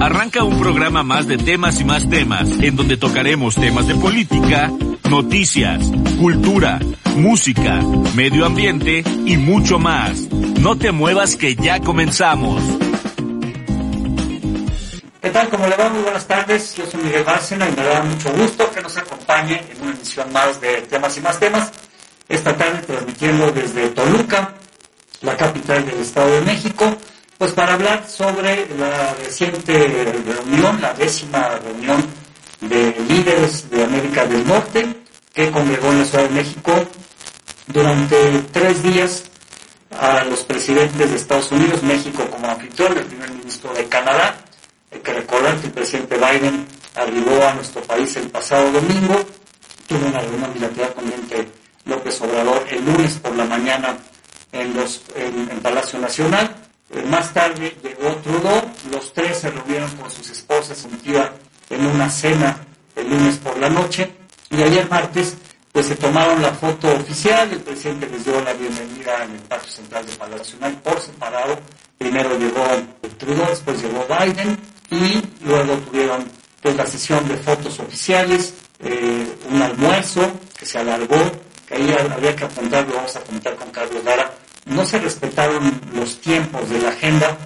Arranca un programa más de temas y más temas, en donde tocaremos temas de política, noticias, cultura, música, medio ambiente y mucho más. No te muevas que ya comenzamos. ¿Qué tal? ¿Cómo le va? Muy buenas tardes. Yo soy Miguel Bárcena y me da mucho gusto que nos acompañe en una emisión más de temas y más temas. Esta tarde transmitiendo desde Toluca, la capital del Estado de México, pues para hablar sobre la reciente reunión, la décima reunión de líderes de América del Norte que congregó en la Ciudad de México durante tres días a los presidentes de Estados Unidos, México como anfitrión, el primer ministro de Canadá. Hay que recordar que el presidente Biden arribó a nuestro país el pasado domingo, tuvo una reunión bilateral con el López Obrador el lunes por la mañana en, los, en, Palacio Nacional. Más tarde llegó Trudeau, los tres se reunieron con sus esposas en una cena el lunes por la noche y ayer martes pues se tomaron la foto oficial, el presidente les dio la bienvenida en el patio central de Palacio Nacional por separado. Primero llegó Trudeau, después llegó Biden y luego tuvieron pues la sesión de fotos oficiales, eh, un almuerzo que se alargó, que ahí había que apuntar, lo vamos a comentar con Carlos Lara, no se respetaron los tiempos de la agenda,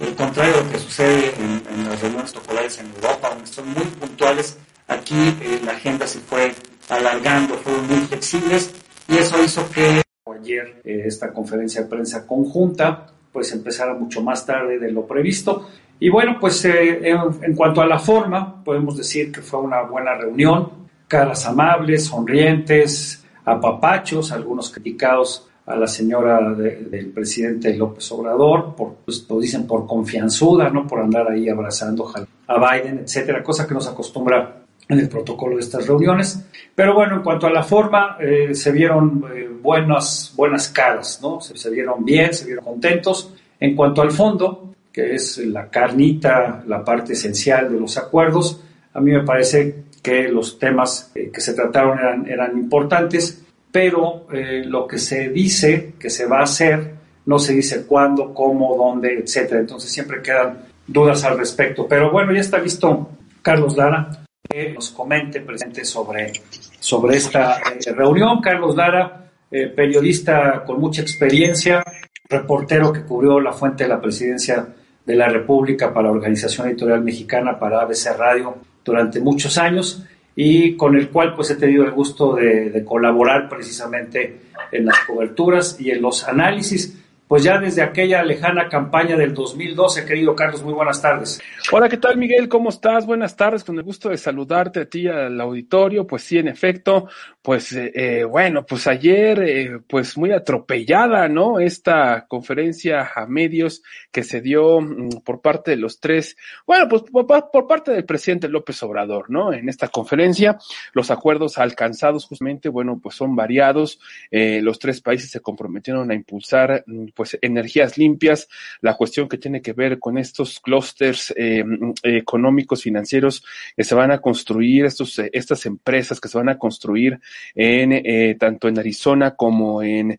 el contrario de lo que sucede en, las reuniones tocolares en Europa, donde son muy puntuales, aquí eh, la agenda se fue alargando, fueron muy flexibles y eso hizo que ayer eh, esta conferencia de prensa conjunta pues empezara mucho más tarde de lo previsto. Y bueno, pues eh, en, cuanto a la forma, podemos decir que fue una buena reunión, caras amables, sonrientes, apapachos, algunos criticados a la señora del presidente López Obrador, por, pues, lo dicen por confianzuda, ¿no? Por andar ahí abrazando a Biden, etcétera, cosa que nos acostumbra en el protocolo de estas reuniones. Pero bueno, en cuanto a la forma, eh, se vieron eh, buenas, buenas caras, ¿no? Se, se, vieron bien, se vieron contentos. En cuanto al fondo, que es la carnita, la parte esencial de los acuerdos, a mí me parece que los temas eh, que se trataron eran, eran importantes, pero lo que se dice que se va a hacer, no se dice cuándo, cómo, dónde, etcétera. Entonces siempre quedan dudas al respecto. Pero bueno, ya está listo Carlos Lara que nos comente presente sobre, sobre esta eh, reunión. Carlos Lara, eh, periodista con mucha experiencia, reportero que cubrió la fuente de la presidencia de la República para la Organización Editorial Mexicana, para ABC Radio, durante muchos años y con el cual pues he tenido el gusto de, de colaborar precisamente en las coberturas y en los análisis pues ya desde aquella lejana campaña del 2012. Querido Carlos, muy buenas tardes. Hola, ¿qué tal Miguel? ¿Cómo estás? Buenas tardes, con el gusto de saludarte a ti al auditorio. Pues sí, en efecto, pues eh, eh, bueno, pues ayer, eh, pues muy atropellada, ¿no? Esta conferencia a medios que se dio mm, por parte de los tres, bueno, pues por, parte del presidente López Obrador, ¿no? En esta conferencia, los acuerdos alcanzados justamente, bueno, pues son variados. los tres países se comprometieron a impulsar mm, pues energías limpias, la cuestión que tiene que ver con estos clústeres eh, económicos, financieros que se van a construir, estos, eh, estas empresas que se van a construir en eh, tanto en Arizona como en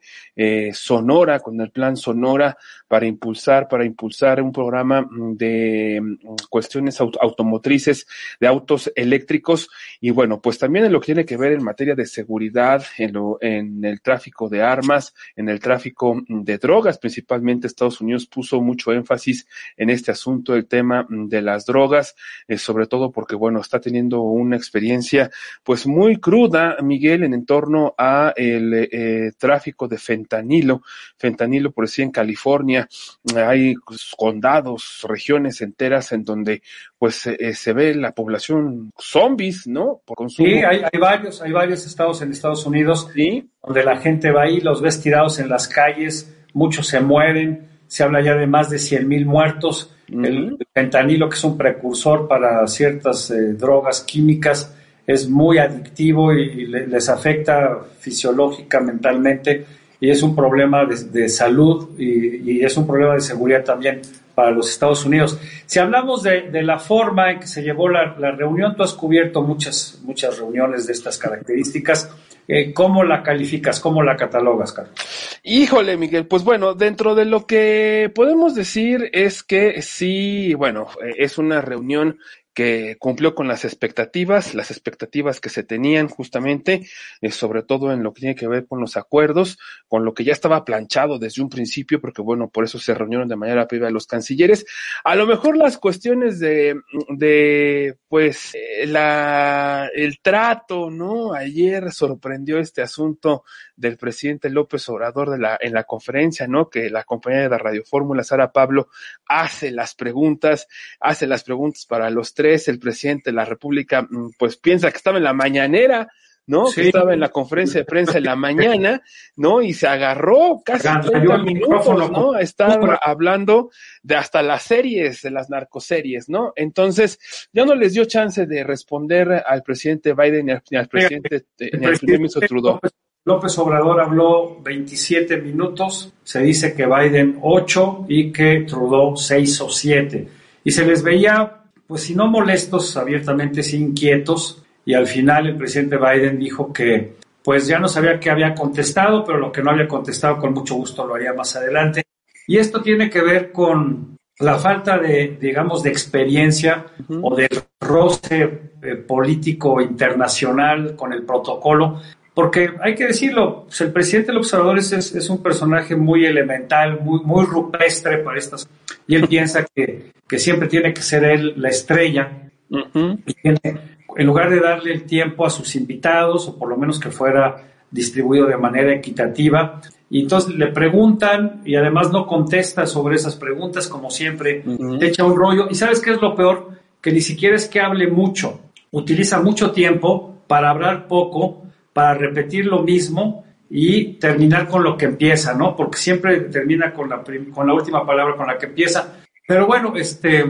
Sonora, con el plan Sonora para impulsar, para impulsar un programa de mm, cuestiones automotrices, de autos eléctricos, y bueno, pues también en lo que tiene que ver en materia de seguridad, en, lo, en el tráfico de armas, en el tráfico de drogas, principalmente Estados Unidos puso mucho énfasis en este asunto, el tema mm, de las drogas, eh, sobre todo porque, bueno, está teniendo una experiencia pues muy cruda, Miguel, en torno a el eh, tráfico de fentanilo. Fentanilo, por decir, en California hay condados, regiones enteras en donde pues eh, se ve la población zombies, ¿no? Por consumo. Sí, hay, hay, varios, hay varios estados en Estados Unidos ¿Sí? donde la gente va ahí, los ves tirados en las calles, muchos se mueren, se habla ya de más de 100 mil muertos. El fentanilo, que es un precursor para ciertas eh, drogas químicas, es muy adictivo y, les afecta fisiológica, mentalmente, y es un problema de, salud y, es un problema de seguridad también para los Estados Unidos. Si hablamos de, la forma en que se llevó la, la, reunión, tú has cubierto muchas, muchas reuniones de estas características. eh, ¿cómo la calificas? ¿Cómo la catalogas, Carlos? Híjole, Miguel, pues bueno, dentro de lo que podemos decir es que sí, bueno, es una reunión que cumplió con las expectativas, las expectativas que se tenían justamente, eh, sobre todo en lo que tiene que ver con los acuerdos, con lo que ya estaba planchado desde un principio, porque bueno, por eso se reunieron de manera privada los cancilleres. A lo mejor las cuestiones de, de pues, eh, la, el trato, ¿no? Ayer sorprendió este asunto del presidente López Obrador en la conferencia, ¿no? Que la compañía de la Radio Fórmula, Sara Pablo, hace las preguntas, hace las preguntas para los el presidente de la República, mm, pues piensa que estaba en la mañanera, ¿no? Que estaba en la conferencia de prensa en la mañana, ¿no? Y se agarró casi 30 minutos, ¿no? A estar hablando de hasta las series, de las narcoseries, ¿no? Entonces, ya no les dio chance de responder al presidente Biden ni al, presidente, ni al primer ministro Trudeau. López Obrador habló 27 minutos, se dice que Biden 8 y que Trudeau 6 o 7. Y se les veía pues si no molestos, abiertamente sí inquietos, y al final el presidente Biden dijo que pues ya no sabía qué había contestado, pero lo que no había contestado con mucho gusto lo haría más adelante. Y esto tiene que ver con la falta de, digamos, de experiencia o de roce eh, político internacional con el protocolo, porque hay que decirlo, pues, el presidente del observador es, es, un personaje muy elemental, muy, muy rupestre para estas, y él piensa que, que siempre tiene que ser él la estrella, en lugar de darle el tiempo a sus invitados, o por lo menos que fuera distribuido de manera equitativa, y entonces le preguntan y además no contesta sobre esas preguntas, como siempre, echa un rollo, y ¿sabes qué es lo peor? Que ni siquiera es que hable mucho, utiliza mucho tiempo para hablar poco, para repetir lo mismo y terminar con lo que empieza, ¿no? Porque siempre termina con la, con la última palabra con la que empieza. Pero bueno, este,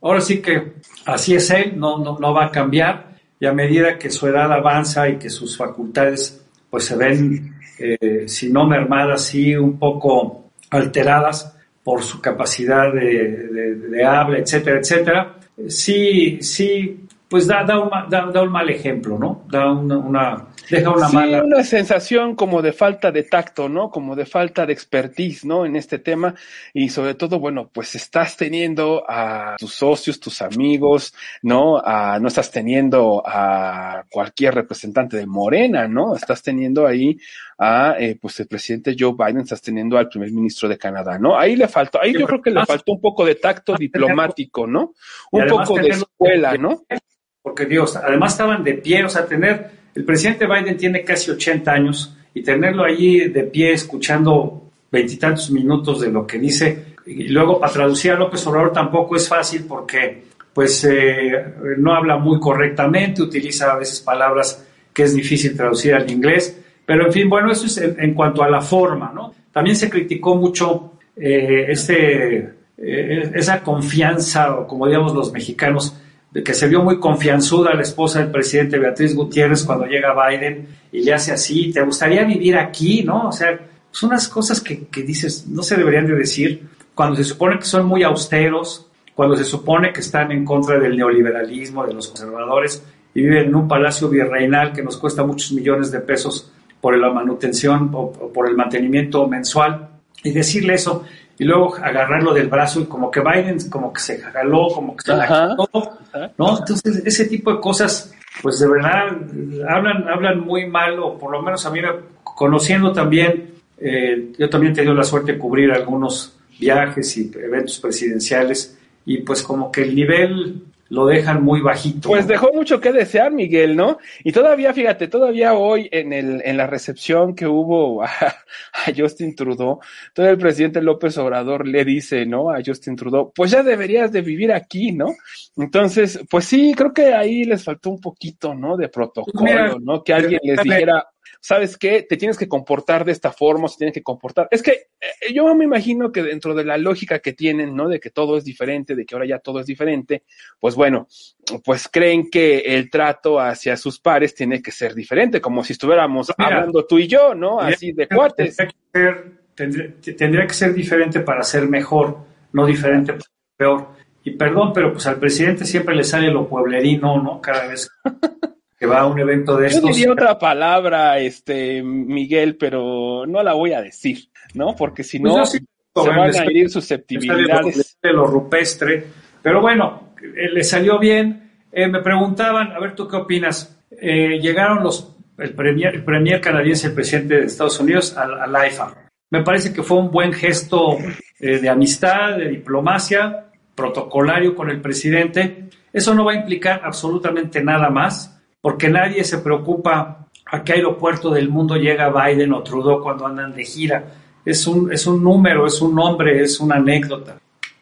ahora sí que así es él, no, no, no va a cambiar y a medida que su edad avanza y que sus facultades pues se ven, eh, si no mermadas, sí un poco alteradas por su capacidad de, de, habla, etcétera, etcétera, sí, sí, pues da, da, un, da, un mal ejemplo, ¿no? Da una deja una mala. Una sensación como de falta de tacto, ¿no? Como de falta de expertise, ¿no? En este tema. Y sobre todo, bueno, pues estás teniendo a tus socios, tus amigos, ¿no? A, no estás teniendo a cualquier representante de Morena, ¿no? Estás teniendo ahí a, eh, pues el presidente Joe Biden, estás teniendo al primer ministro de Canadá, ¿no? Ahí le faltó, ahí yo creo que le faltó un poco de tacto diplomático, ¿no? Un poco de escuela, ¿no? Porque Dios, además estaban de pie, o sea, tener el presidente Biden tiene casi 80 años y tenerlo allí de pie escuchando veintitantos minutos de lo que dice y luego para traducir a López Obrador tampoco es fácil porque pues eh, no habla muy correctamente, utiliza a veces palabras que es difícil traducir al inglés, pero en fin, bueno, eso es en, cuanto a la forma, ¿no? También se criticó mucho eh, ese, eh, esa confianza, como digamos los mexicanos, de que se vio muy confianzuda la esposa del presidente Beatriz Gutiérrez cuando llega Biden y le hace así, ¿te gustaría vivir aquí? ¿No? O sea, son unas cosas que, que dices, no se deberían de decir cuando se supone que son muy austeros, cuando se supone que están en contra del neoliberalismo, de los conservadores, y viven en un palacio virreinal que nos cuesta muchos millones de pesos por la manutención o por el mantenimiento mensual, y decirle eso, y luego agarrarlo del brazo y como que Biden como que se jaló, como que se la ¿no? Entonces, ese tipo de cosas, pues de verdad, hablan, hablan muy mal, o por lo menos a mí, conociendo también, eh, yo también he tenido la suerte de cubrir algunos viajes y eventos presidenciales, y pues como que el nivel lo dejan muy bajito. Pues dejó mucho que desear, Miguel, ¿no? Y todavía, fíjate, todavía hoy en, el, en la recepción que hubo a, Justin Trudeau, todo el presidente López Obrador le dice, ¿no? A Justin Trudeau, pues ya deberías de vivir aquí, ¿no? Entonces, pues sí, creo que ahí les faltó un poquito, ¿no? De protocolo, ¿no? Que alguien les dijera, ¿sabes qué? Te tienes que comportar de esta forma, se tienes que comportar. Es que eh, yo me imagino que dentro de la lógica que tienen, ¿no? De que todo es diferente, de que ahora ya todo es diferente, pues bueno, pues creen que el trato hacia sus pares tiene que ser diferente, como si estuviéramos hablando tú y yo, ¿no? Así de cuates. Tendría que, ser, diferente para ser mejor, no diferente para ser peor. Y perdón, pero pues al presidente siempre le sale lo pueblerino, ¿no? Cada vez que va a un evento de estos. Yo diría otra palabra, este, Miguel, pero no la voy a decir, ¿no? Porque si pues no, se van a herir susceptibilidades. De lo rupestre, pero bueno, eh, le salió bien. Eh, me preguntaban, a ver, ¿tú qué opinas? Eh, llegaron los, el premier, el premier canadiense, el presidente de Estados Unidos, al, al IFA. Me parece que fue un buen gesto de amistad, de diplomacia, protocolario con el presidente. Eso no va a implicar absolutamente nada más porque nadie se preocupa a qué aeropuerto del mundo llega Biden o Trudeau cuando andan de gira. Es un, es un número, es un nombre, es una anécdota.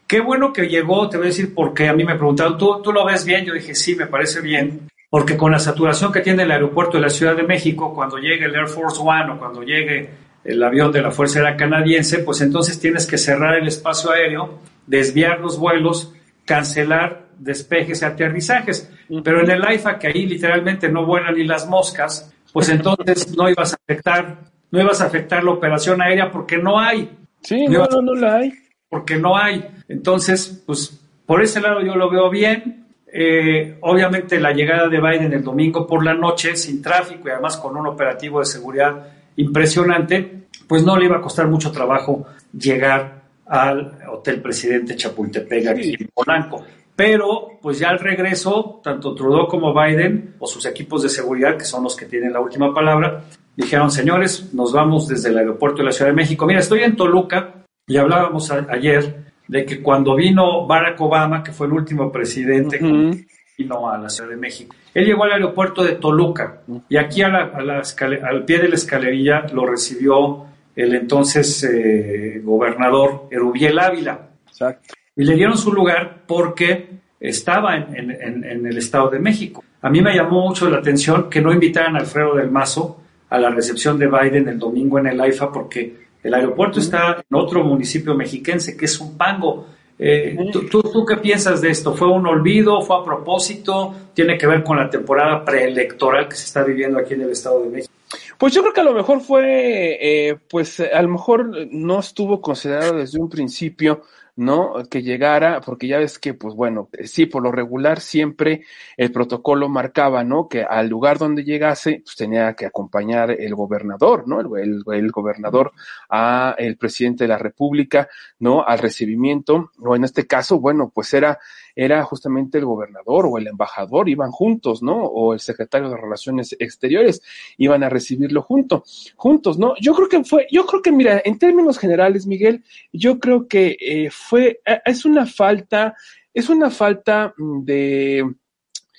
Qué bueno que llegó, te voy a decir porque a mí me preguntaron, ¿tú, ¿tú lo ves bien? Yo dije, sí, me parece bien, porque con la saturación que tiene el aeropuerto de la Ciudad de México, cuando llegue el Air Force One o cuando llegue el avión de la Fuerza Aérea Canadiense, pues entonces tienes que cerrar el espacio aéreo, desviar los vuelos, cancelar despejes y aterrizajes. Pero en el AIFA, que ahí literalmente no vuelan ni las moscas, pues entonces no ibas a afectar, no ibas a afectar la operación aérea porque no hay. Sí, no, no, la hay. Porque no hay. Entonces, pues por ese lado yo lo veo bien. Eh, obviamente la llegada de Biden el domingo por la noche, sin tráfico y además con un operativo de seguridad impresionante, pues no le iba a costar mucho trabajo llegar al Hotel Presidente Chapultepec aquí en Polanco. Pero, pues ya al regreso, tanto Trudeau como Biden, o sus equipos de seguridad, que son los que tienen la última palabra, dijeron, señores, nos vamos desde el aeropuerto de la Ciudad de México. Mira, estoy en Toluca y hablábamos ayer de que cuando vino Barack Obama, que fue el último presidente, que vino a la Ciudad de México, él llegó al aeropuerto de Toluca y aquí a al pie de la escalerilla lo recibió el entonces eh, gobernador Erubiel Ávila. Exacto y le dieron su lugar porque estaba en, el Estado de México. A mí me llamó mucho la atención que no invitaran a Alfredo del Mazo a la recepción de Biden el domingo en el AIFA porque el aeropuerto está en otro municipio mexiquense que es un pango. Eh, ¿tú, tú, qué piensas de esto? ¿Fue un olvido? ¿Fue a propósito? ¿Tiene que ver con la temporada preelectoral que se está viviendo aquí en el Estado de México? Pues yo creo que a lo mejor fue, eh, pues a lo mejor no estuvo considerado desde un principio ¿no? Que llegara, porque ya ves que, pues bueno, sí, por lo regular siempre el protocolo marcaba, ¿no? Que al lugar donde llegase, pues tenía que acompañar el gobernador, ¿no? El, el, gobernador a el presidente de la República, ¿no? Al recibimiento, o en este caso, bueno, pues era era justamente el gobernador o el embajador, iban juntos, ¿no? O el secretario de Relaciones Exteriores, iban a recibirlo junto, juntos, ¿no? Yo creo que fue, yo creo que, mira, en términos generales, Miguel, yo creo que eh, fue, eh, es una falta, es una falta de,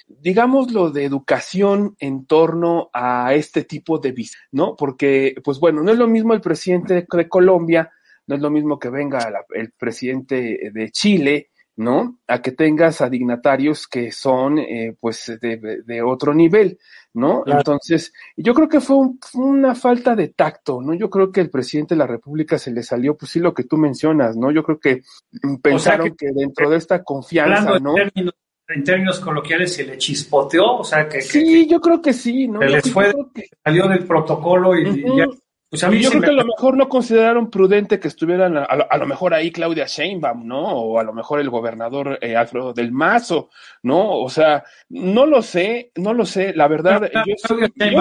digámoslo, de educación en torno a este tipo de visa, ¿no? Porque, pues bueno, no es lo mismo el presidente de Colombia, no es lo mismo que venga el presidente de Chile, ¿no? A que tengas a dignatarios que son, eh, pues, de, otro nivel, ¿no? Entonces, yo creo que fue una falta de tacto, ¿no? Yo creo que el presidente de la República se le salió, pues sí, lo que tú mencionas, ¿no? Yo creo que pensaron que, dentro de esta confianza, ¿no? En términos, coloquiales se le chispoteó, o sea, que... Sí, yo creo que sí, ¿no? Se les fue, salió del protocolo y ya pues a mí yo creo que a lo mejor no consideraron prudente que estuvieran a, lo, mejor ahí Claudia Sheinbaum, ¿no? O a lo mejor el gobernador eh, Alfredo del Mazo, ¿no? O sea, no lo sé, no lo sé. La verdad, yo,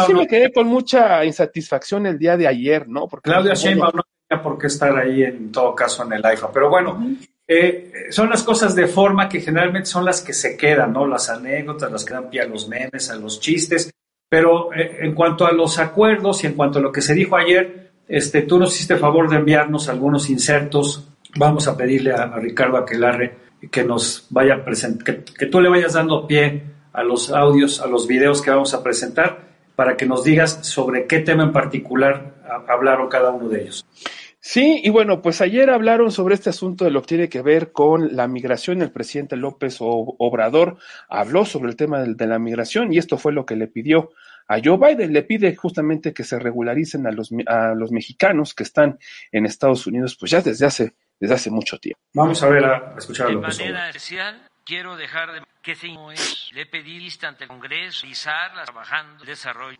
sí me quedé con mucha insatisfacción el día de ayer, ¿no? Porque Claudia Sheinbaum no tenía por qué estar ahí en todo caso en el AIFA. Pero bueno, eh, son las cosas de forma que generalmente son las que se quedan, ¿no? Las anécdotas, las que dan pie a los memes, a los chistes. Pero eh, en cuanto a los acuerdos y en cuanto a lo que se dijo ayer, este, tú nos hiciste favor de enviarnos algunos insertos. Vamos a pedirle a, Ricardo Aquelarre que nos vaya a presentar, que, tú le vayas dando pie a los audios, a los videos que vamos a presentar, para que nos digas sobre qué tema en particular hablaron cada uno de ellos. Sí, y bueno, pues ayer hablaron sobre este asunto de lo que tiene que ver con la migración. El presidente López Obrador habló sobre el tema de, la migración y esto fue lo que le pidió a Joe Biden. Le pide justamente que se regularicen a los, a los mexicanos que están en Estados Unidos, pues ya desde hace, desde hace mucho tiempo. Vamos a ver, a, escuchar a De manera especial, quiero dejar de que se le pedí ante el Congreso, trabajando, desarrollo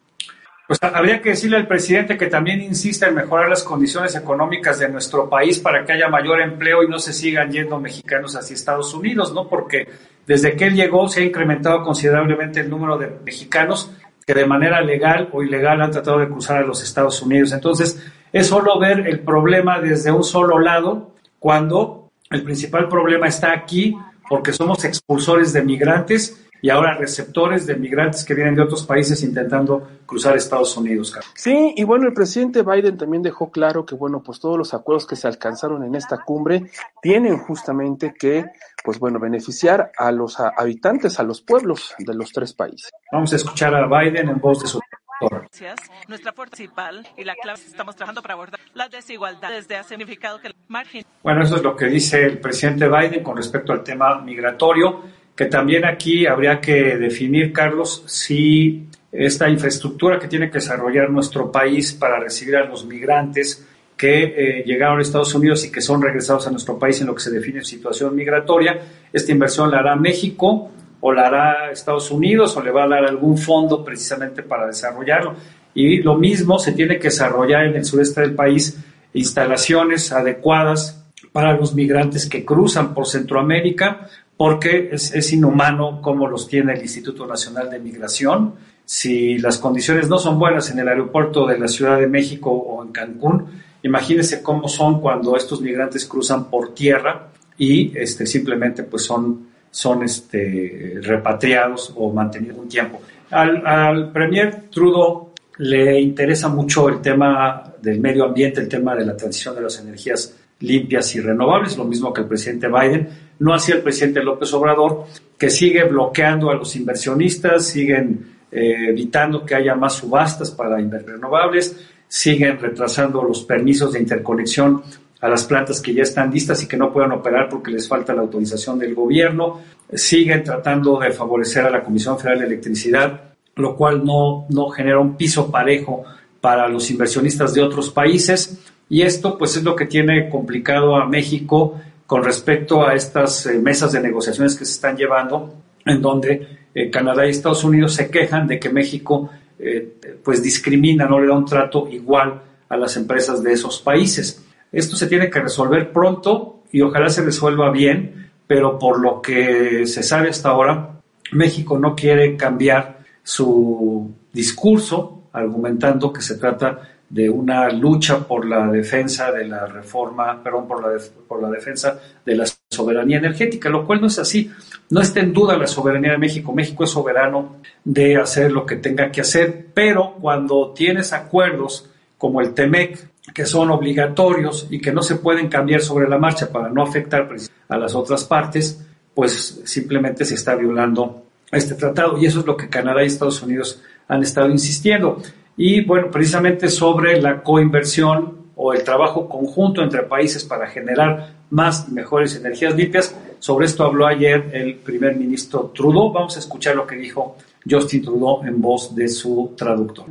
pues habría que decirle al presidente que también insista en mejorar las condiciones económicas de nuestro país para que haya mayor empleo y no se sigan yendo mexicanos hacia Estados Unidos, ¿no? Porque desde que él llegó se ha incrementado considerablemente el número de mexicanos que de manera legal o ilegal han tratado de cruzar a los Estados Unidos. Entonces, es solo ver el problema desde un solo lado, cuando el principal problema está aquí, porque somos expulsores de migrantes y ahora receptores de migrantes que vienen de otros países intentando cruzar Estados Unidos. Sí, y bueno, el presidente Biden también dejó claro que, bueno, pues todos los acuerdos que se alcanzaron en esta cumbre tienen justamente que, pues bueno, beneficiar a los habitantes, a los pueblos de los tres países. Vamos a escuchar a Biden en voz de su Gracias. Nuestra fuerza principal y la clave estamos trabajando para abordar la desigualdad desde ha significado que el margen. Bueno, eso es lo que dice el presidente Biden con respecto al tema migratorio que también aquí habría que definir, Carlos, si esta infraestructura que tiene que desarrollar nuestro país para recibir a los migrantes que eh, llegaron a Estados Unidos y que son regresados a nuestro país en lo que se define situación migratoria, esta inversión la hará México o la hará Estados Unidos o le va a dar algún fondo precisamente para desarrollarlo. Y lo mismo se tiene que desarrollar en el sureste del país instalaciones adecuadas para los migrantes que cruzan por Centroamérica, porque es, inhumano como los tiene el Instituto Nacional de Migración. Si las condiciones no son buenas en el aeropuerto de la Ciudad de México o en Cancún, imagínense cómo son cuando estos migrantes cruzan por tierra y este, simplemente pues son, son este, repatriados o mantenidos un tiempo. Al, al Premier Trudeau le interesa mucho el tema del medio ambiente, el tema de la transición de las energías limpias y renovables, lo mismo que el presidente Biden, no así el presidente López Obrador, que sigue bloqueando a los inversionistas, siguen eh, evitando que haya más subastas para renovables, siguen retrasando los permisos de interconexión a las plantas que ya están listas y que no puedan operar porque les falta la autorización del gobierno, siguen tratando de favorecer a la Comisión Federal de Electricidad, lo cual no, no genera un piso parejo para los inversionistas de otros países. Y esto pues es lo que tiene complicado a México con respecto a estas eh, mesas de negociaciones que se están llevando, en donde eh, Canadá y Estados Unidos se quejan de que México eh, pues discrimina, no le da un trato igual a las empresas de esos países. Esto se tiene que resolver pronto y ojalá se resuelva bien, pero por lo que se sabe hasta ahora, México no quiere cambiar su discurso argumentando que se trata de una lucha por la defensa de la reforma, perdón, por la, por la defensa de la soberanía energética, lo cual no es así. No está en duda la soberanía de México. México es soberano de hacer lo que tenga que hacer, pero cuando tienes acuerdos como el TEMEC, que son obligatorios y que no se pueden cambiar sobre la marcha para no afectar a las otras partes, pues simplemente se está violando este tratado. Y eso es lo que Canadá y Estados Unidos han estado insistiendo. Y bueno, precisamente sobre la coinversión o el trabajo conjunto entre países para generar más y mejores energías limpias. Sobre esto habló ayer el primer ministro Trudeau. Vamos a escuchar lo que dijo Justin Trudeau en voz de su traductor.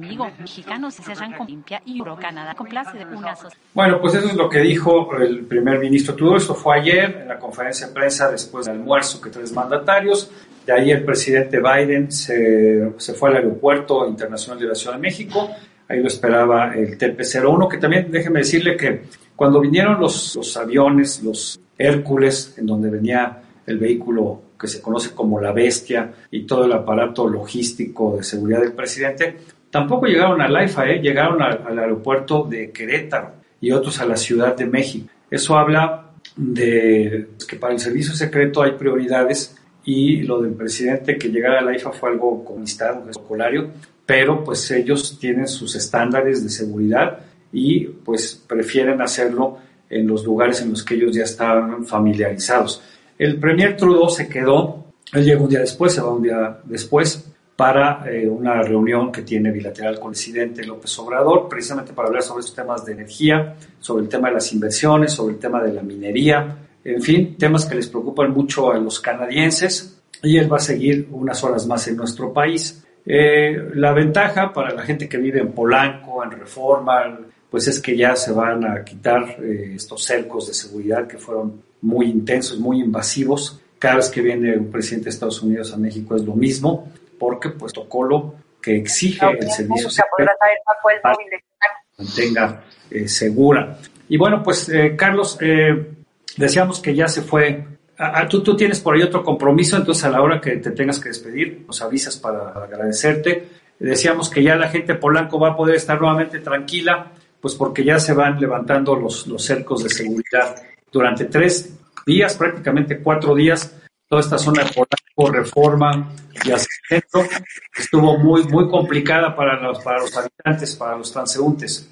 Bueno, pues eso es lo que dijo el primer ministro Trudeau. Esto fue ayer en la conferencia de prensa después del almuerzo que tres mandatarios. De ahí el presidente Biden se, se fue al aeropuerto internacional de la Ciudad de México. Ahí lo esperaba el TP-01, que también déjeme decirle que cuando vinieron los, los aviones, los Hércules, en donde venía el vehículo que se conoce como la bestia y todo el aparato logístico de seguridad del presidente, tampoco llegaron al AIFA, ¿eh? llegaron al aeropuerto de Querétaro y otros a la Ciudad de México. Eso habla de que para el servicio secreto hay prioridades y lo del presidente que llegara a la IFA fue algo conquistado, un pero pues ellos tienen sus estándares de seguridad y pues prefieren hacerlo en los lugares en los que ellos ya estaban familiarizados. El premier Trudeau se quedó, él llegó un día después, se va un día después, para eh, una reunión que tiene bilateral con el presidente López Obrador, precisamente para hablar sobre estos temas de energía, sobre el tema de las inversiones, sobre el tema de la minería, en fin, temas que les preocupan mucho a los canadienses y él va a seguir unas horas más en nuestro país. Eh, la ventaja para la gente que vive en Polanco, en Reforma, pues es que ya se van a quitar eh, estos cercos de seguridad que fueron muy intensos, muy invasivos. Cada vez que viene un presidente de Estados Unidos a México es lo mismo, porque pues protocolo que exige el servicio secreto mantenga eh, segura. Y bueno, pues Carlos, Decíamos que ya se fue. tú, tú tienes por ahí otro compromiso, entonces a la hora que te tengas que despedir, nos avisas para agradecerte. decíamos que ya la gente Polanco va a poder estar nuevamente tranquila, pues porque ya se van levantando los, los cercos de seguridad. Durante tres días, prácticamente cuatro días, toda esta zona de Polanco, Reforma y hacia estuvo muy, muy complicada para los, para los habitantes, para los transeúntes.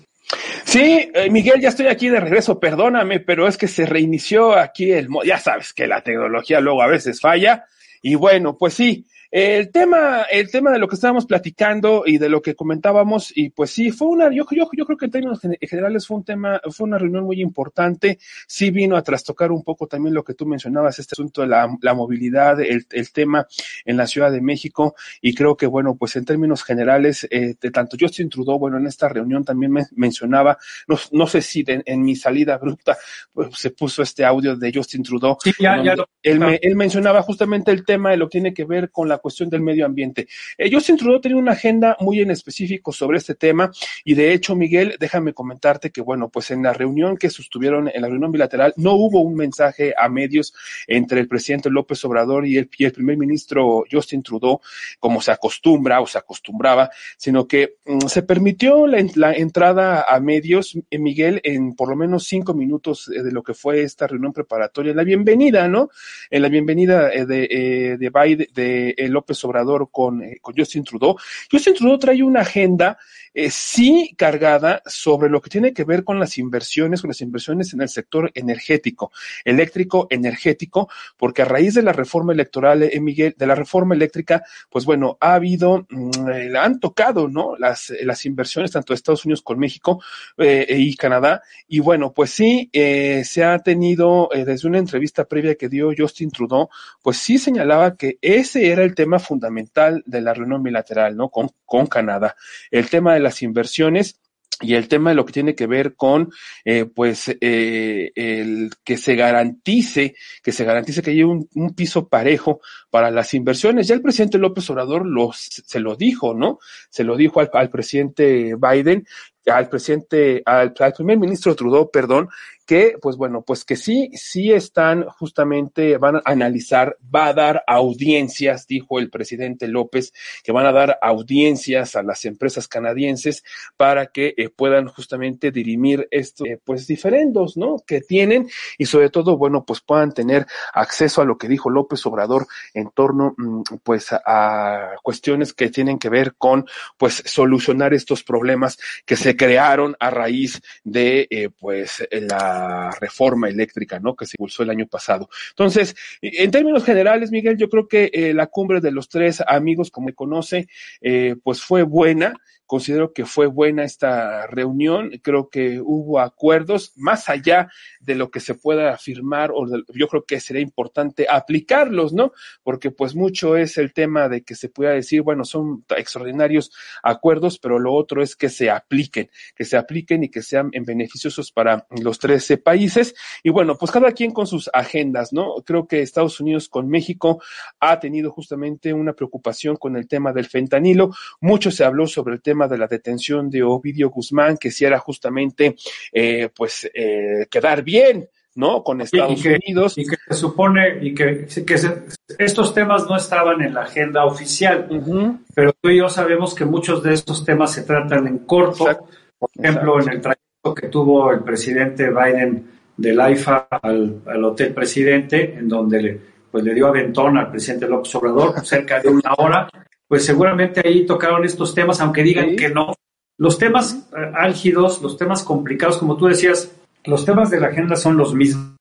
Sí, eh, Miguel, ya estoy aquí de regreso, perdóname, pero es que se reinició aquí el... Ya sabes que la tecnología luego a veces falla. Y bueno, pues sí, el tema, el tema de lo que estábamos platicando y de lo que comentábamos, y pues sí, fue una, yo, yo, yo creo que en términos generales fue un tema, fue una reunión muy importante. Sí vino a trastocar un poco también lo que tú mencionabas, este asunto de la, la movilidad, el, el, tema en la Ciudad de México, y creo que bueno, pues en términos generales, eh, de tanto Justin Trudeau, bueno, en esta reunión también me mencionaba, no, no sé si de, en mi salida abrupta pues, se puso este audio de Justin Trudeau. Sí, ya, ya lo, él, me, él mencionaba justamente el tema de lo que tiene que ver con la cuestión del medio ambiente. Eh, Justin Trudeau tenía una agenda muy en específico sobre este tema y de hecho, Miguel, déjame comentarte que, bueno, pues en la reunión que sostuvieron, en la reunión bilateral, no hubo un mensaje a medios entre el presidente López Obrador y el, y el primer ministro Justin Trudeau, como se acostumbra o se acostumbraba, sino que mm, se permitió la, entrada a medios, eh, Miguel, en por lo menos cinco minutos de lo que fue esta reunión preparatoria, en la bienvenida, ¿no? En la bienvenida de, de, de, Biden, de, de López Obrador eh, con Justin Trudeau. Justin Trudeau trae una agenda eh, sí cargada sobre lo que tiene que ver con las inversiones, con las inversiones en el sector energético, eléctrico, energético, porque a raíz de la reforma electoral, eh, Miguel, de la reforma eléctrica, pues bueno, ha habido, mm, eh, han tocado, ¿no? Las, inversiones tanto de Estados Unidos con México eh, y Canadá. Y bueno, pues sí, se ha tenido, desde una entrevista previa que dio Justin Trudeau, pues sí señalaba que ese era el tema fundamental de la reunión bilateral, ¿no? Con, Canadá. El tema de las inversiones y el tema de lo que tiene que ver con eh, pues eh, el que se garantice que se garantice que haya un, piso parejo para las inversiones ya el presidente López Obrador los, se lo dijo no se lo dijo al presidente Biden al presidente, al, primer ministro Trudeau, perdón, que, pues bueno, pues que sí, sí están justamente, van a analizar, va a dar audiencias, dijo el presidente López, que van a dar audiencias a las empresas canadienses para que eh, puedan justamente dirimir estos, eh, pues, diferendos, ¿no? Que tienen y sobre todo, bueno, pues puedan tener acceso a lo que dijo López Obrador en torno, pues, a, a cuestiones que tienen que ver con, pues, solucionar estos problemas que se crearon a raíz de, eh, pues, la reforma eléctrica, ¿no? Que se impulsó el año pasado. Entonces, en términos generales, Miguel, yo creo que eh, la cumbre de los tres amigos, como me conoce, eh, pues fue buena. Considero que fue buena esta reunión. Creo que hubo acuerdos más allá de lo que se pueda afirmar o de, yo creo que sería importante aplicarlos, ¿no? Porque pues mucho es el tema de que se pueda decir, bueno, son extraordinarios acuerdos, pero lo otro es que se apliquen, que se apliquen y que sean beneficiosos para los 13 países. Y bueno, pues cada quien con sus agendas, ¿no? Creo que Estados Unidos con México ha tenido justamente una preocupación con el tema del fentanilo. Mucho se habló sobre el tema de la detención de Ovidio Guzmán, que si era justamente, eh, pues, eh, quedar bien, ¿no? Con Estados y que, Unidos. Y que se supone, y que, que se, estos temas no estaban en la agenda oficial, uh -huh. pero tú y yo sabemos que muchos de estos temas se tratan en corto. Exacto. Por ejemplo, Exacto. en el trayecto que tuvo el presidente Biden del AIFA al, al Hotel Presidente, en donde le, pues, le dio aventón al presidente López Obrador, cerca de una hora, pues seguramente ahí tocaron estos temas, aunque digan ¿Sí? que no. Los temas uh, álgidos, los temas complicados, como tú decías, los temas de la agenda son los mismos,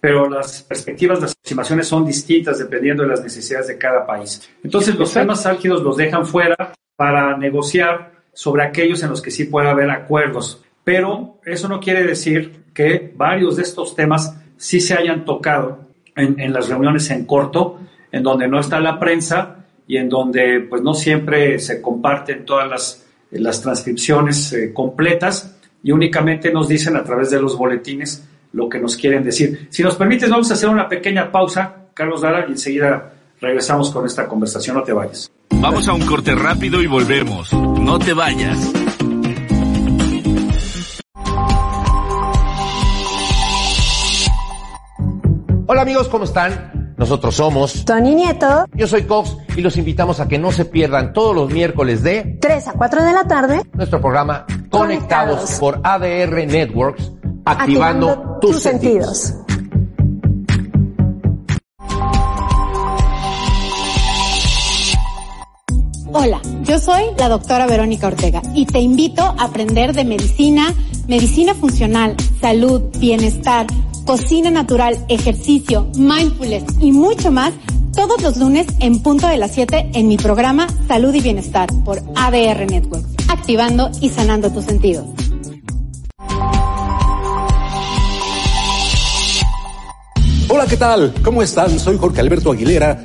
pero las perspectivas, las aproximaciones son distintas dependiendo de las necesidades de cada país. Entonces, los temas álgidos los dejan fuera para negociar sobre aquellos en los que sí puede haber acuerdos. Pero eso no quiere decir que varios de estos temas sí se hayan tocado en, en las reuniones en corto, en donde no está la prensa y en donde pues no siempre se comparten todas las, las transcripciones eh, completas y únicamente nos dicen a través de los boletines lo que nos quieren decir. Si nos permites, vamos a hacer una pequeña pausa, Carlos Dara, y enseguida regresamos con esta conversación. No te vayas. Vamos a un corte rápido y volvemos. No te vayas. Hola amigos, ¿cómo están? Nosotros somos Tony Nieto. Yo soy Cox y los invitamos a que no se pierdan todos los miércoles de 3 a 4 de la tarde nuestro programa Conectados, por ADR Networks, activando, activando tus, tus sentidos. sentidos. Hola, yo soy la doctora Verónica Ortega y te invito a aprender de medicina, medicina funcional, salud, bienestar, cocina natural, ejercicio, mindfulness y mucho más todos los lunes en punto de las 7 en mi programa Salud y Bienestar por ADR Network, activando y sanando tus sentidos. Hola, ¿qué tal? ¿Cómo están? Soy Jorge Alberto Aguilera,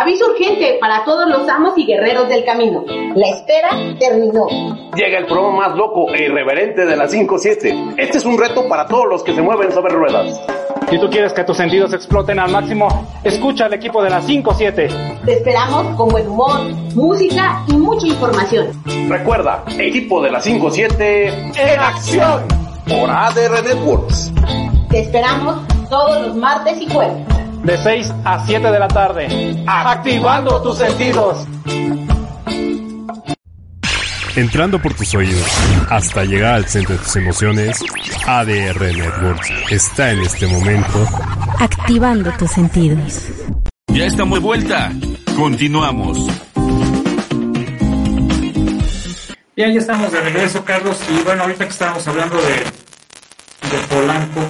Aviso urgente para todos los amos y guerreros del camino. La espera terminó. Llega el programa más loco e irreverente de las 5-7. Este es un reto para todos los que se mueven sobre ruedas. Si tú quieres que tus sentidos exploten al máximo, escucha al equipo de las 5-7. Te esperamos con buen humor, música y mucha información. Recuerda, equipo de las 5-7 en acción por ADR Networks. Te esperamos todos los martes y jueves de 6 a 7 de la tarde, activando tus sentidos. Entrando por tus oídos hasta llegar al centro de tus emociones, ADR Networks está en este momento activando tus sentidos. Ya estamos de vuelta. Continuamos. Bien, ya estamos de regreso, Carlos. Y bueno, ahorita que estábamos hablando de, de Polanco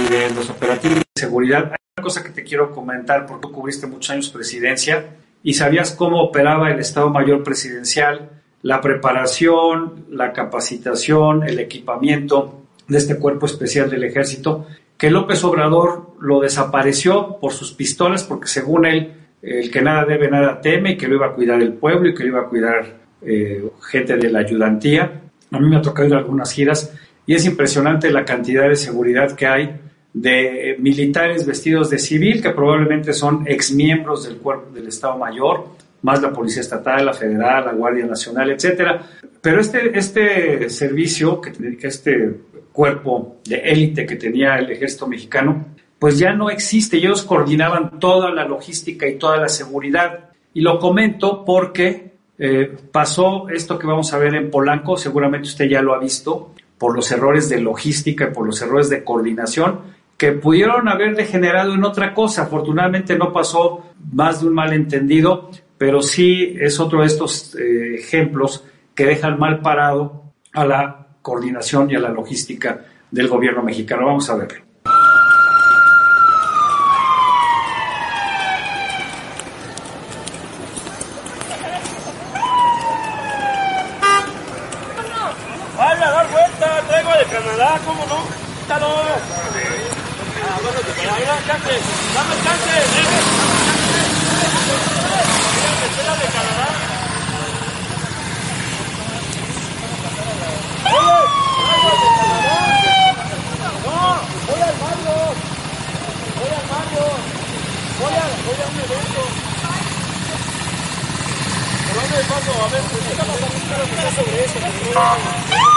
y de los operativos seguridad, cosa que te quiero comentar, porque tú cubriste muchos años presidencia y sabías cómo operaba el Estado Mayor Presidencial, la preparación, la capacitación, el equipamiento de este cuerpo especial del ejército, que López Obrador lo desapareció por sus pistolas, porque según él, el que nada debe, nada teme, y que lo iba a cuidar el pueblo y que lo iba a cuidar eh, gente de la ayudantía. A mí me ha tocado ir a algunas giras y es impresionante la cantidad de seguridad que hay de militares vestidos de civil, que probablemente son exmiembros del cuerpo del Estado Mayor, más la Policía Estatal, la Federal, la Guardia Nacional, etcétera. Pero este, este servicio, que este cuerpo de élite que tenía el ejército mexicano, pues ya no existe. Ellos coordinaban toda la logística y toda la seguridad. Y lo comento porque eh, pasó esto que vamos a ver en Polanco, seguramente usted ya lo ha visto, por los errores de logística y por los errores de coordinación que pudieron haber degenerado en otra cosa. Afortunadamente no pasó más de un malentendido, pero sí es otro de estos eh, ejemplos que dejan mal parado a la coordinación y a la logística del gobierno mexicano. Vamos a verlo. ¡Vaya a dar vuelta! ¡Traigo de Canadá! ¿Cómo no? ¡Quítalo! ¡Dame chance! ¡Dame chance! ¡No! ¡Voy al Mario! ¡Voy al Mario! ¡Voy a, voy a un evento! Pero ¿dónde paso? A ver, ¿qué está pasando sobre eso?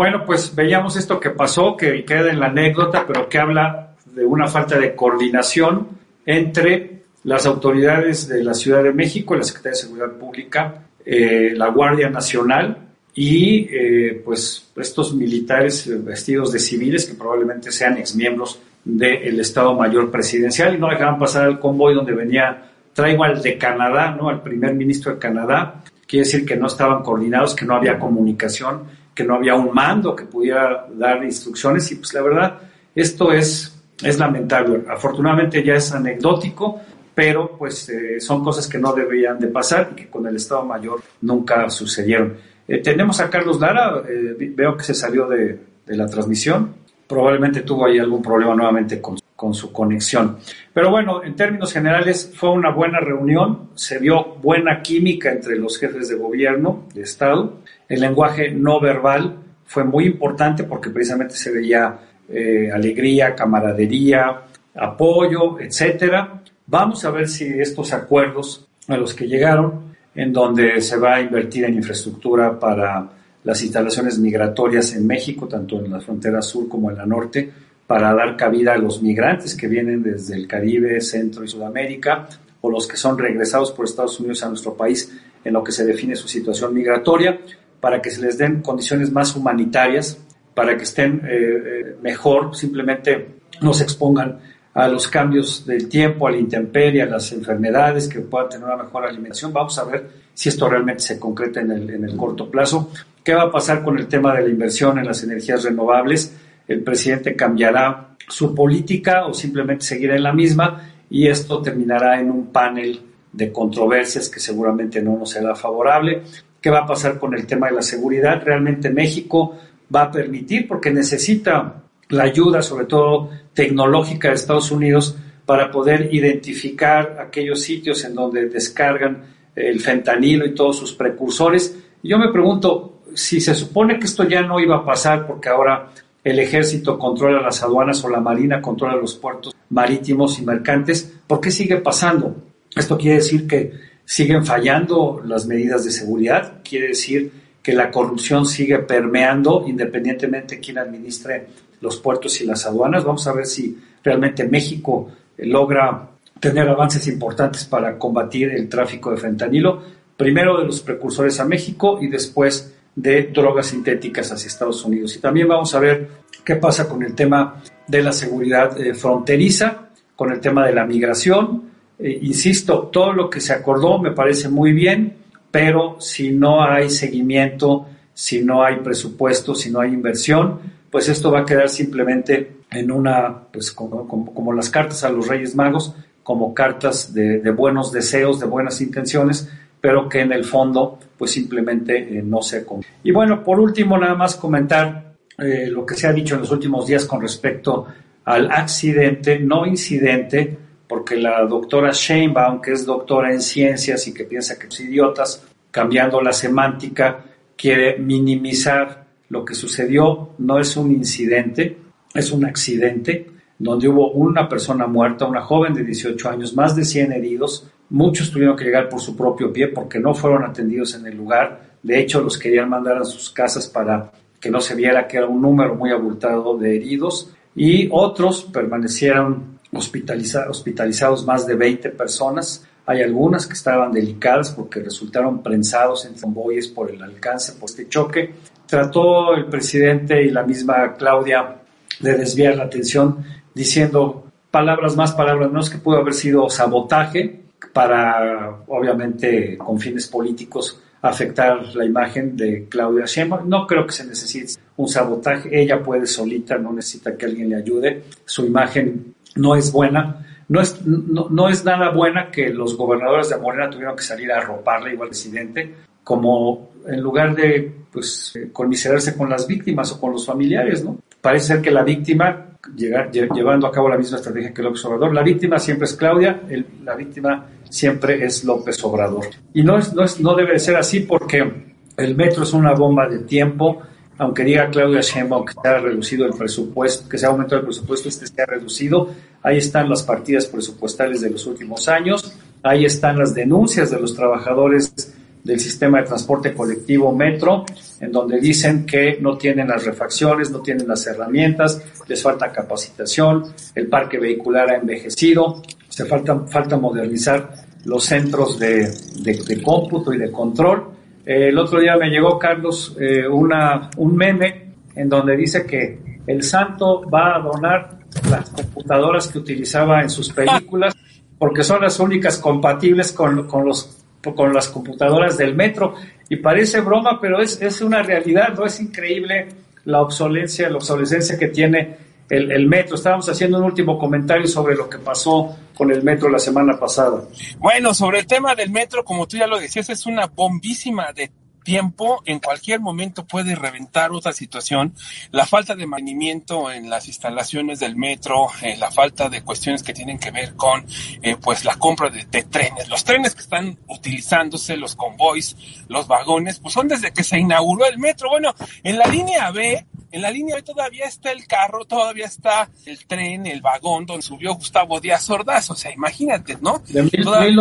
Bueno, pues veíamos esto que pasó, que queda en la anécdota, pero que habla de una falta de coordinación entre las autoridades de la Ciudad de México, la Secretaría de Seguridad Pública, eh, la Guardia Nacional y eh, pues estos militares vestidos de civiles que probablemente sean exmiembros del Estado Mayor Presidencial y no dejaban pasar el convoy donde venía, traigo al de Canadá, ¿no? Al primer ministro de Canadá, quiere decir que no estaban coordinados, que no había comunicación, que no había un mando que pudiera dar instrucciones y pues la verdad, esto es, es lamentable. Afortunadamente ya es anecdótico, pero pues eh, son cosas que no deberían de pasar y que con el Estado Mayor nunca sucedieron. Eh, tenemos a Carlos Lara, eh, veo que se salió de, de la transmisión probablemente tuvo ahí algún problema nuevamente con, con, su conexión. Pero bueno, en términos generales fue una buena reunión, se vio buena química entre los jefes de gobierno, de Estado. El lenguaje no verbal fue muy importante porque precisamente se veía eh, alegría, camaradería, apoyo, etcétera. Vamos a ver si estos acuerdos a los que llegaron, en donde se va a invertir en infraestructura para las instalaciones migratorias en México, tanto en la frontera sur como en la norte, para dar cabida a los migrantes que vienen desde el Caribe, Centro y Sudamérica, o los que son regresados por Estados Unidos a nuestro país en lo que se define su situación migratoria, para que se les den condiciones más humanitarias, para que estén eh, eh, mejor, simplemente no se expongan a los cambios del tiempo, a la intemperie, a las enfermedades, que puedan tener una mejor alimentación. Vamos a ver si esto realmente se concreta en el, en el corto plazo. ¿Qué va a pasar con el tema de la inversión en las energías renovables? ¿El presidente cambiará su política o simplemente seguirá en la misma? Y esto terminará en un panel de controversias que seguramente no nos será favorable. ¿Qué va a pasar con el tema de la seguridad? ¿Realmente México va a permitir, porque necesita la ayuda, sobre todo tecnológica de Estados Unidos, para poder identificar aquellos sitios en donde descargan el fentanilo y todos sus precursores? Yo me pregunto, si se supone que esto ya no iba a pasar porque ahora el ejército controla las aduanas o la marina controla los puertos marítimos y mercantes, ¿por qué sigue pasando? Esto quiere decir que siguen fallando las medidas de seguridad, quiere decir que la corrupción sigue permeando independientemente de quién administre los puertos y las aduanas. Vamos a ver si realmente México logra tener avances importantes para combatir el tráfico de fentanilo, primero de los precursores a México y después de drogas sintéticas hacia Estados Unidos. Y también vamos a ver qué pasa con el tema de la seguridad eh, fronteriza, con el tema de la migración. Eh, insisto, todo lo que se acordó me parece muy bien, pero si no hay seguimiento, si no hay presupuesto, si no hay inversión, pues esto va a quedar simplemente en una, pues como, las cartas a los Reyes Magos, como cartas de buenos deseos, de buenas intenciones, pero que en el fondo pues simplemente eh, no se Y bueno, por último, nada más comentar eh, lo que se ha dicho en los últimos días con respecto al accidente, no incidente, porque la doctora Sheinbaum, que es doctora en ciencias y que piensa que los idiotas, cambiando la semántica, quiere minimizar lo que sucedió, no es un incidente, es un accidente donde hubo una persona muerta, una joven de 18 años, más de 100 heridos, Muchos tuvieron que llegar por su propio pie porque no fueron atendidos en el lugar. De hecho, los querían mandar a sus casas para que no se viera que era un número muy abultado de heridos. Y otros permanecieron hospitalizados más de 20 personas. Hay algunas que estaban delicadas porque resultaron prensados en convoyes por el alcance, por este choque. Trató el presidente y la misma Claudia de desviar la atención diciendo palabras más, palabras menos, que pudo haber sido sabotaje para, obviamente, con fines políticos, afectar la imagen de Claudia Sheinbaum. No creo que se necesite un sabotaje. Ella puede solita, no necesita que alguien le ayude. Su imagen no es buena. No es, no, es nada buena que los gobernadores de Morena tuvieron que salir a arroparle igual al presidente, como en lugar de pues, conmiserarse con las víctimas o con los familiares, ¿no? Parece ser que la víctima llevando a cabo la misma estrategia que López Obrador. La víctima siempre es Claudia, la víctima siempre es López Obrador. Y no, es, no, es, no debe ser así porque el metro es una bomba de tiempo. Aunque diga Claudia Sheinbaum que se ha reducido el presupuesto, que se ha aumentado el presupuesto, este se ha reducido. Ahí están las partidas presupuestales de los últimos años. Ahí están las denuncias de los trabajadores del sistema de transporte colectivo Metro, en donde dicen que no tienen las refacciones, no tienen las herramientas, les falta capacitación, el parque vehicular ha envejecido, se falta, falta modernizar los centros de, de, cómputo y de control. Eh, el otro día me llegó, Carlos, eh, una, un meme en donde dice que el santo va a donar las computadoras que utilizaba en sus películas porque son las únicas compatibles con, con los con las computadoras del metro. Y parece broma, pero es, es una realidad, ¿no? Es increíble la obsolencia, la obsolescencia que tiene el, el, metro. Estábamos haciendo un último comentario sobre lo que pasó con el metro la semana pasada. Bueno, sobre el tema del metro, como tú ya lo decías, es una bombísima de tiempo, en cualquier momento puede reventar otra situación. La falta de mantenimiento en las instalaciones del metro, eh, la falta de cuestiones que tienen que ver con eh, pues la compra de, de, trenes. Los trenes que están utilizándose, los convoys, los vagones, pues son desde que se inauguró el metro. Bueno, en la línea B en la línea todavía está el carro, todavía está el tren, el vagón donde subió Gustavo Díaz Ordaz. O sea, imagínate, ¿no? De mil,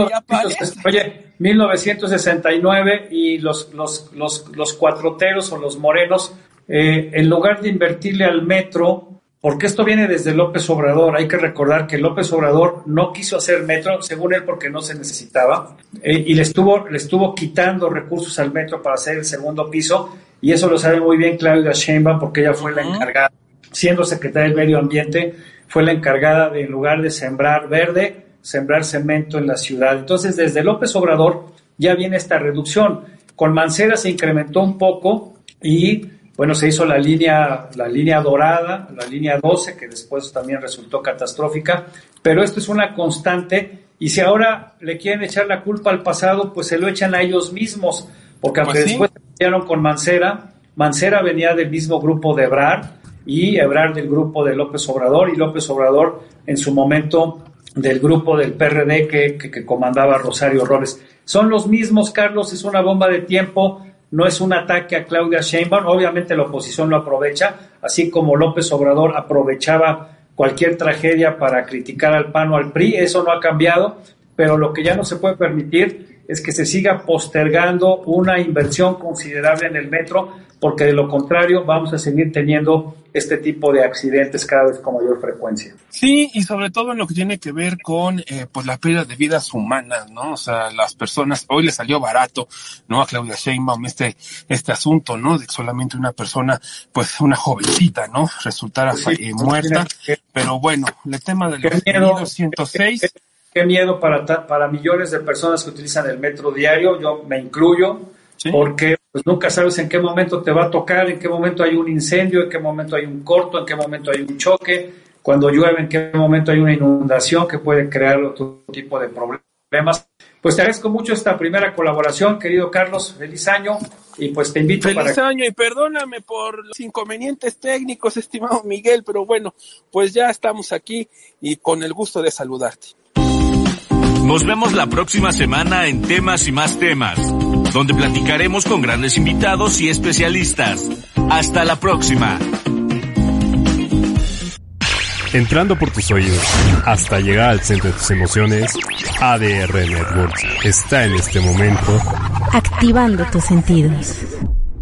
oye, 1969 y los, los, los, los cuatroteros o los morenos, eh, en lugar de invertirle al metro, porque esto viene desde López Obrador. Hay que recordar que López Obrador no quiso hacer metro, según él, porque no se necesitaba, eh, y le estuvo, le estuvo quitando recursos al metro para hacer el segundo piso y eso lo sabe muy bien Claudia Sheinbaum porque ella fue la encargada, siendo secretaria del Medio Ambiente, fue la encargada de en lugar de sembrar verde, sembrar cemento en la ciudad. Entonces, desde López Obrador ya viene esta reducción. Con Mancera se incrementó un poco y bueno, se hizo la línea, la línea dorada, la línea 12, que después también resultó catastrófica, pero esto es una constante y si ahora le quieren echar la culpa al pasado, pues se lo echan a ellos mismos, porque aunque después con Mancera. Mancera venía del mismo grupo de Ebrard y Ebrard del grupo de López Obrador y López Obrador en su momento del grupo del PRD que, que, comandaba Rosario Robles. Son los mismos, Carlos, es una bomba de tiempo, no es un ataque a Claudia Sheinbaum, obviamente la oposición lo aprovecha, así como López Obrador aprovechaba cualquier tragedia para criticar al PAN o al PRI, eso no ha cambiado, pero lo que ya no se puede permitir es que se siga postergando una inversión considerable en el metro, porque de lo contrario vamos a seguir teniendo este tipo de accidentes cada vez con mayor frecuencia. Sí, y sobre todo en lo que tiene que ver con eh, pues la pérdida de vidas humanas, ¿no? O sea, las personas, hoy le salió barato, ¿no? A Claudia Sheinbaum este, este asunto, ¿no? De que solamente una persona, pues una jovencita, ¿no? Resultara eh, muerta. Pero bueno, el tema del 106 qué miedo para, para millones de personas que utilizan el metro diario, yo me incluyo, porque pues, nunca sabes en qué momento te va a tocar, en qué momento hay un incendio, en qué momento hay un corto, en qué momento hay un choque, cuando llueve, en qué momento hay una inundación que puede crear otro tipo de problemas. Pues te agradezco mucho esta primera colaboración, querido Carlos. Feliz año y pues te invito Feliz año y perdóname por los inconvenientes técnicos, estimado Miguel, pero bueno, pues ya estamos aquí y con el gusto de saludarte. Nos vemos la próxima semana en Temas y más temas, donde platicaremos con grandes invitados y especialistas. Hasta la próxima. Entrando por tus oídos hasta llegar al centro de tus emociones, ADR Networks está en este momento activando tus sentidos.